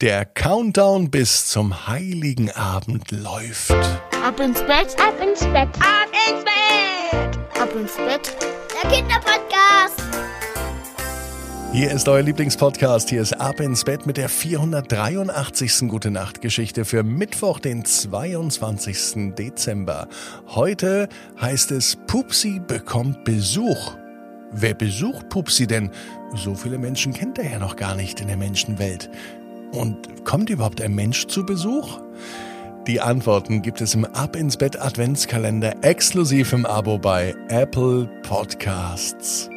Der Countdown bis zum heiligen Abend läuft. Ab ins Bett, ab ins Bett, ab ins Bett, ab ins Bett. Der Kinderpodcast. Hier ist euer Lieblingspodcast. Hier ist Ab ins Bett mit der 483. Gute Nacht Geschichte für Mittwoch, den 22. Dezember. Heute heißt es Pupsi bekommt Besuch. Wer besucht Pupsi denn? So viele Menschen kennt er ja noch gar nicht in der Menschenwelt. Und kommt überhaupt ein Mensch zu Besuch? Die Antworten gibt es im Ab ins Bett Adventskalender exklusiv im Abo bei Apple Podcasts.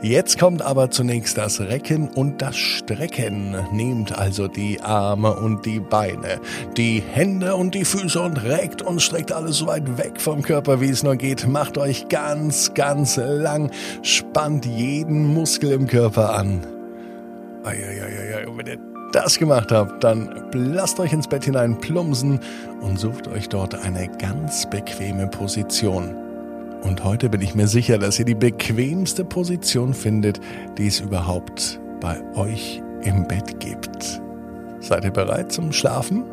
Jetzt kommt aber zunächst das Recken und das Strecken. Nehmt also die Arme und die Beine, die Hände und die Füße und reckt und streckt alles so weit weg vom Körper, wie es nur geht. Macht euch ganz, ganz lang, spannt jeden Muskel im Körper an. Eieieiei, wenn ihr das gemacht habt, dann lasst euch ins Bett hinein plumpsen und sucht euch dort eine ganz bequeme Position. Und heute bin ich mir sicher, dass ihr die bequemste Position findet, die es überhaupt bei euch im Bett gibt. Seid ihr bereit zum Schlafen?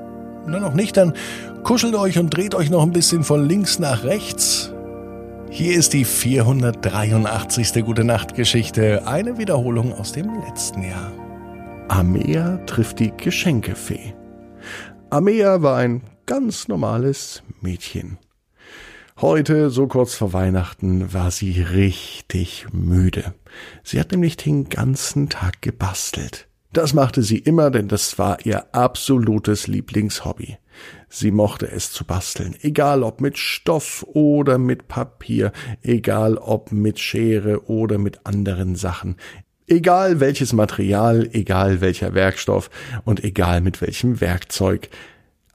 Na noch nicht, dann kuschelt euch und dreht euch noch ein bisschen von links nach rechts. Hier ist die 483. Gute Nacht Geschichte, eine Wiederholung aus dem letzten Jahr. Amea trifft die Geschenkefee. Amea war ein ganz normales Mädchen. Heute, so kurz vor Weihnachten, war sie richtig müde. Sie hat nämlich den ganzen Tag gebastelt. Das machte sie immer, denn das war ihr absolutes Lieblingshobby. Sie mochte es zu basteln, egal ob mit Stoff oder mit Papier, egal ob mit Schere oder mit anderen Sachen. Egal welches Material, egal welcher Werkstoff und egal mit welchem Werkzeug,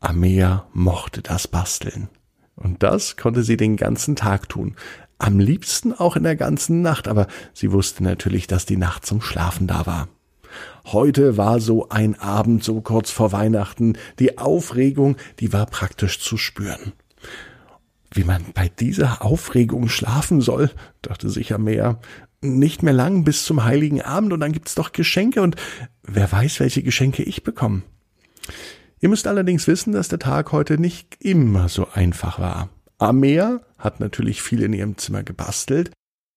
Amea mochte das basteln. Und das konnte sie den ganzen Tag tun. Am liebsten auch in der ganzen Nacht, aber sie wusste natürlich, dass die Nacht zum Schlafen da war. Heute war so ein Abend so kurz vor Weihnachten. Die Aufregung, die war praktisch zu spüren. Wie man bei dieser Aufregung schlafen soll, dachte sich Amea nicht mehr lang bis zum heiligen Abend und dann gibt's doch Geschenke und wer weiß, welche Geschenke ich bekomme. Ihr müsst allerdings wissen, dass der Tag heute nicht immer so einfach war. Amea hat natürlich viel in ihrem Zimmer gebastelt.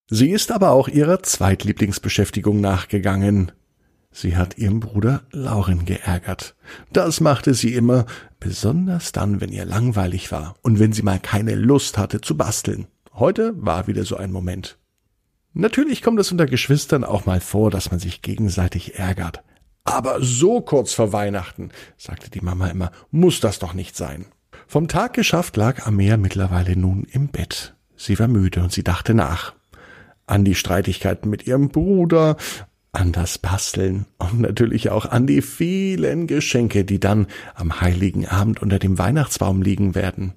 Sie ist aber auch ihrer Zweitlieblingsbeschäftigung nachgegangen. Sie hat ihren Bruder Lauren geärgert. Das machte sie immer, besonders dann, wenn ihr langweilig war und wenn sie mal keine Lust hatte zu basteln. Heute war wieder so ein Moment. Natürlich kommt es unter Geschwistern auch mal vor, dass man sich gegenseitig ärgert. Aber so kurz vor Weihnachten, sagte die Mama immer, muss das doch nicht sein. Vom Tag geschafft lag Amea mittlerweile nun im Bett. Sie war müde und sie dachte nach. An die Streitigkeiten mit ihrem Bruder, an das Basteln und natürlich auch an die vielen Geschenke, die dann am heiligen Abend unter dem Weihnachtsbaum liegen werden.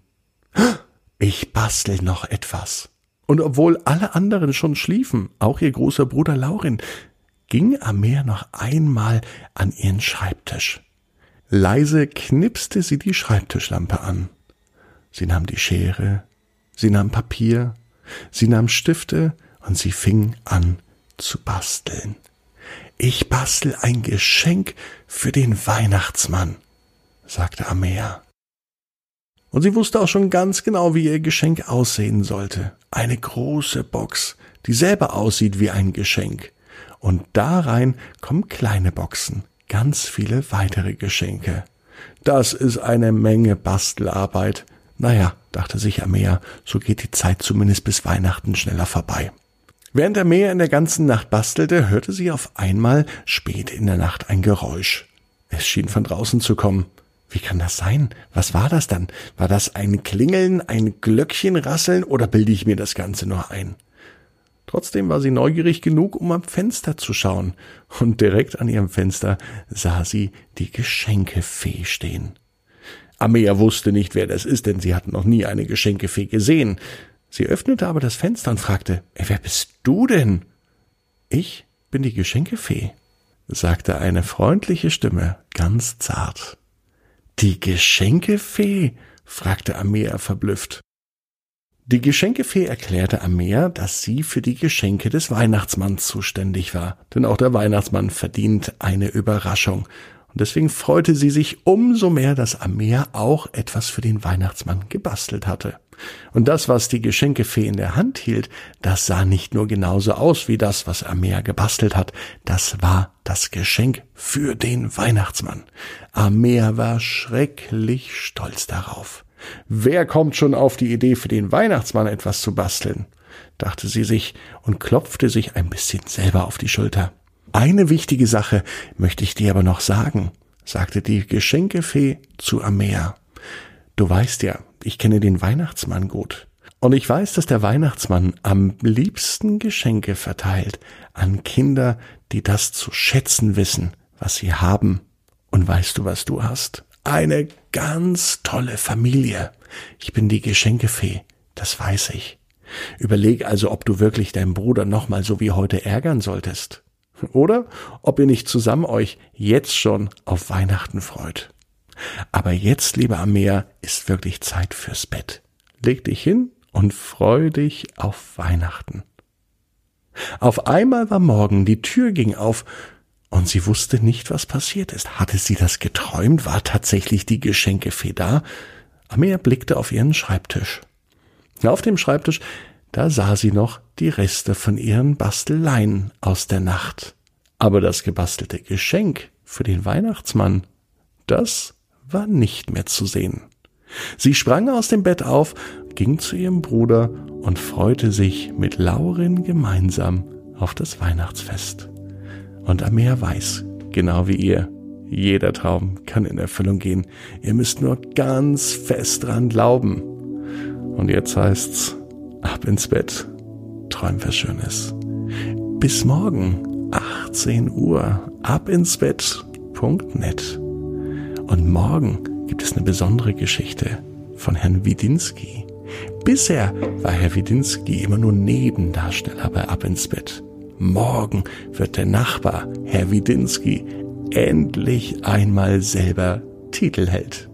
Ich bastel noch etwas. Und obwohl alle anderen schon schliefen, auch ihr großer Bruder Laurin, ging Amer noch einmal an ihren Schreibtisch. Leise knipste sie die Schreibtischlampe an. Sie nahm die Schere, sie nahm Papier, sie nahm Stifte und sie fing an zu basteln. Ich bastel ein Geschenk für den Weihnachtsmann, sagte Amea. Und sie wusste auch schon ganz genau, wie ihr Geschenk aussehen sollte. Eine große Box, die selber aussieht wie ein Geschenk. Und da rein kommen kleine Boxen, ganz viele weitere Geschenke. Das ist eine Menge Bastelarbeit. Naja, dachte sich Amea, so geht die Zeit zumindest bis Weihnachten schneller vorbei. Während Amea in der ganzen Nacht bastelte, hörte sie auf einmal spät in der Nacht ein Geräusch. Es schien von draußen zu kommen. Wie kann das sein? Was war das dann? War das ein Klingeln, ein Glöckchenrasseln oder bilde ich mir das Ganze nur ein? Trotzdem war sie neugierig genug, um am Fenster zu schauen, und direkt an ihrem Fenster sah sie die Geschenkefee stehen. Amea wusste nicht, wer das ist, denn sie hatten noch nie eine Geschenkefee gesehen. Sie öffnete aber das Fenster und fragte, wer bist du denn? Ich bin die Geschenkefee, sagte eine freundliche Stimme, ganz zart. Die Geschenkefee? fragte Amea verblüfft. Die Geschenkefee erklärte Amea, dass sie für die Geschenke des Weihnachtsmanns zuständig war, denn auch der Weihnachtsmann verdient eine Überraschung. Und deswegen freute sie sich umso mehr, dass Amea auch etwas für den Weihnachtsmann gebastelt hatte. Und das, was die Geschenkefee in der Hand hielt, das sah nicht nur genauso aus wie das, was Amea gebastelt hat, das war das Geschenk für den Weihnachtsmann. Amea war schrecklich stolz darauf. Wer kommt schon auf die Idee, für den Weihnachtsmann etwas zu basteln? dachte sie sich und klopfte sich ein bisschen selber auf die Schulter. Eine wichtige Sache möchte ich dir aber noch sagen, sagte die Geschenkefee zu Amea. Du weißt ja, ich kenne den Weihnachtsmann gut. Und ich weiß, dass der Weihnachtsmann am liebsten Geschenke verteilt an Kinder, die das zu schätzen wissen, was sie haben. Und weißt du, was du hast? Eine ganz tolle Familie. Ich bin die Geschenkefee, das weiß ich. Überleg also, ob du wirklich deinen Bruder nochmal so wie heute ärgern solltest. Oder ob ihr nicht zusammen euch jetzt schon auf Weihnachten freut. Aber jetzt, lieber Amea, ist wirklich Zeit fürs Bett. Leg dich hin und freu dich auf Weihnachten. Auf einmal war morgen, die Tür ging auf, und sie wusste nicht, was passiert ist. Hatte sie das geträumt? War tatsächlich die Geschenkefee da? Amea blickte auf ihren Schreibtisch. Auf dem Schreibtisch, da sah sie noch die Reste von ihren Basteleien aus der Nacht. Aber das gebastelte Geschenk für den Weihnachtsmann, das war nicht mehr zu sehen. Sie sprang aus dem Bett auf, ging zu ihrem Bruder und freute sich mit Laurin gemeinsam auf das Weihnachtsfest. Und Amea weiß, genau wie ihr, jeder Traum kann in Erfüllung gehen. Ihr müsst nur ganz fest dran glauben. Und jetzt heißt's, ab ins Bett, träum was Schönes. Bis morgen, 18 Uhr, ab ins Bett.net. Und morgen gibt es eine besondere Geschichte von Herrn Widinski. Bisher war Herr Widinski immer nur Nebendarsteller bei Ab ins Bett. Morgen wird der Nachbar, Herr Widinski, endlich einmal selber Titelheld.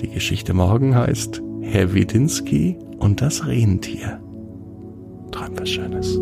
Die Geschichte morgen heißt Herr Widinski und das Rentier. Träum was Schönes.